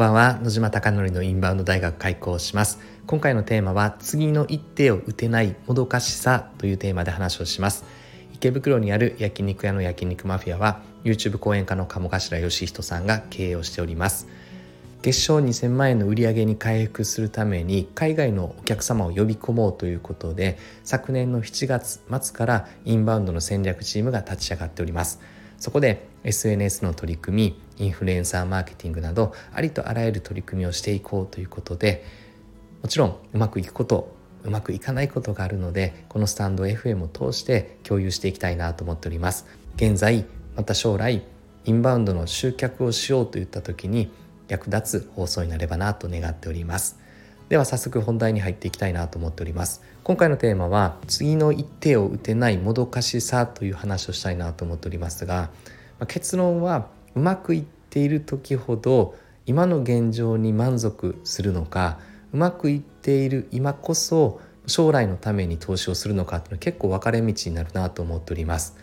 ばんは。野島貴則のインバウンド大学開講します。今回のテーマは次の一手を打てないもどかしさというテーマで話をします。池袋にある焼肉屋の焼肉マフィアは YouTube 講演家の鴨頭義人さんが経営をしております。月賞2000万円の売り上げに回復するために海外のお客様を呼び込もうということで昨年の7月末からインバウンドの戦略チームが立ち上がっております。そこで SNS の取り組みインフルエンサーマーケティングなどありとあらゆる取り組みをしていこうということでもちろんうまくいくことうまくいかないことがあるのでこのスタンド FM を通して共有していきたいなと思っております。現在また将来インバウンドの集客をしようといった時に役立つ放送になればなと願っております。では早速本題に入っていきたいなと思っております今回のテーマは次の一手を打てないもどかしさという話をしたいなと思っておりますがま結論はうまくいっている時ほど今の現状に満足するのかうまくいっている今こそ将来のために投資をするのかっていうのは結構分かれ道になるなと思っております。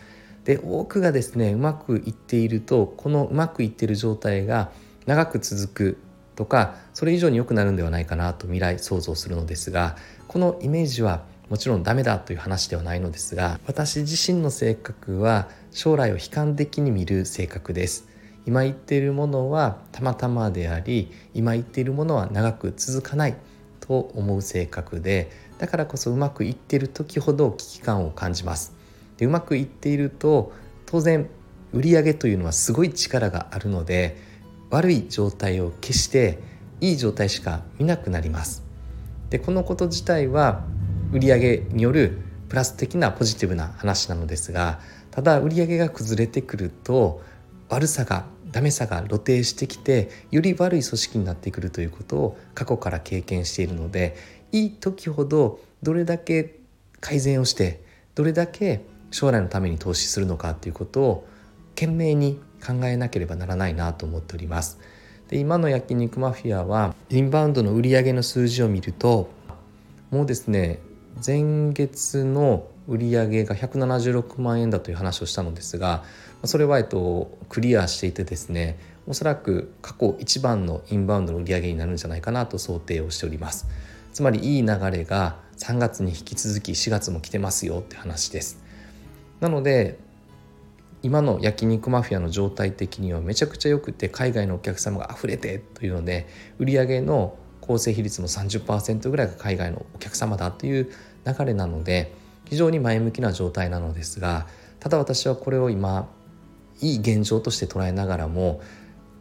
で多くがですねうまくいっているとこのうまくいっている状態が長く続くとかそれ以上に良くなるんではないかなと未来想像するのですがこのイメージはもちろんダメだという話ではないのですが私自身の性格は将来を悲観的に見る性格です。今言っているものはたまたまであり今言っているものは長く続かないと思う性格でだからこそうまくいっている時ほど危機感を感じます。でうまくいっていると当然売上というのはすごい力があるので悪い状態を消していい状態しか見なくなります。でこのこと自体は売上によるプラス的なポジティブな話なのですがただ売上が崩れてくると悪さがダメさが露呈してきてより悪い組織になってくるということを過去から経験しているのでいい時ほどどれだけ改善をしてどれだけ将来のために投資するのかということを懸命に考えなければならないなと思っております。で今の焼肉マフィアはインバウンドの売上の数字を見るともうですね前月の売上が176万円だという話をしたのですがそれはえっとクリアしていてですねおそらく過去一番のインバウンドの売上になるんじゃないかなと想定をしておりますつまりいい流れが3月に引き続き4月も来てますよって話ですなので今の焼肉マフィアの状態的にはめちゃくちゃ良くて海外のお客様が溢れてというので売り上げの構成比率の30%ぐらいが海外のお客様だという流れなので非常に前向きな状態なのですがただ私はこれを今いい現状として捉えながらも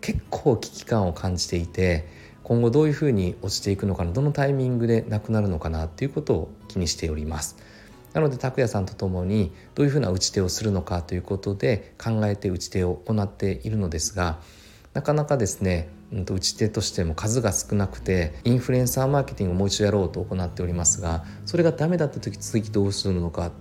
結構危機感を感じていて今後どういうふうに落ちていくのかなどのタイミングでなくなるのかなっていうことを気にしております。なので拓也さんと共にどういうふうな打ち手をするのかということで考えて打ち手を行っているのですがなかなかですね打ち手としても数が少なくてインフルエンサーマーケティングをもう一度やろうと行っておりますがそれがダメだった時次どうするのか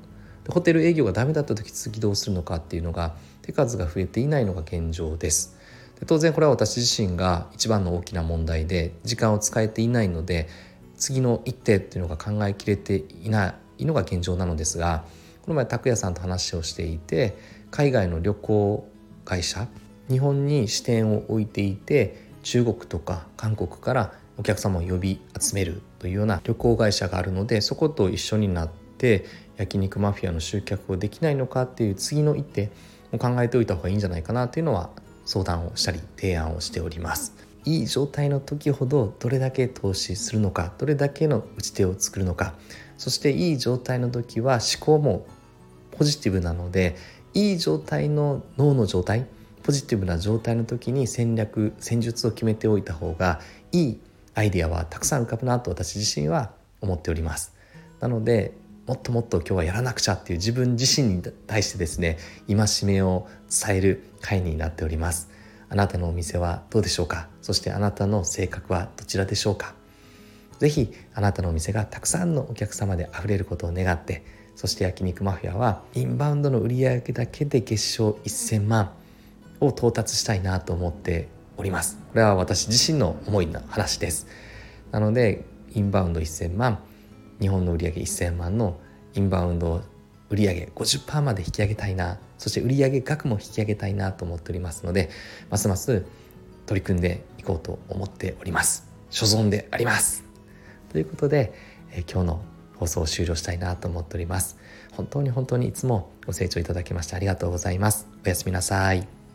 ホテル営業がダメだった時次どうするのかっていうのが手数が増えていないのが現状です。で当然これは私自身が一番の大きな問題で時間を使えていないので次の一手っていうのが考えきれていないのが現状なのですがこの前拓也さんと話をしていて海外の旅行会社日本に視点を置いていて中国とか韓国からお客様を呼び集めるというような旅行会社があるのでそこと一緒になって焼肉マフィアの集客をできないのかっていう次の一手を考えておいた方がいいんじゃないかなっていうのは相談をしたり提案をしております。いい状態の時ほどどれだけ投資するのかどれだけの打ち手を作るのかそしていい状態の時は思考もポジティブなのでいい状態の脳の状態ポジティブな状態の時に戦略戦術を決めておいた方がいいアイデアはたくさん浮かぶなと私自身は思っております。なのでもっともっと今日はやらなくちゃっていう自分自身に対してですね戒めを伝える回になっております。あなたのお店はどうでしょうか？そしてあなたの性格はどちらでしょうか？ぜひあなたのお店がたくさんのお客様であふれることを願ってそして焼肉マフィアはインバウンドの売り上げだけで月賞1000万を到達したいなと思っております。これは私自身の思いの話です。なのでインバウンド1000万日本の売上1000万のインバウンド売上50%まで引き上げたいなそして売上額も引き上げたいなと思っておりますのでますます取り組んでいこうと思っております。所存であります。ということで、え今日の放送を終了したいなと思っております。本当に本当にいつもご清聴いただきましてありがとうございます。おやすみなさい。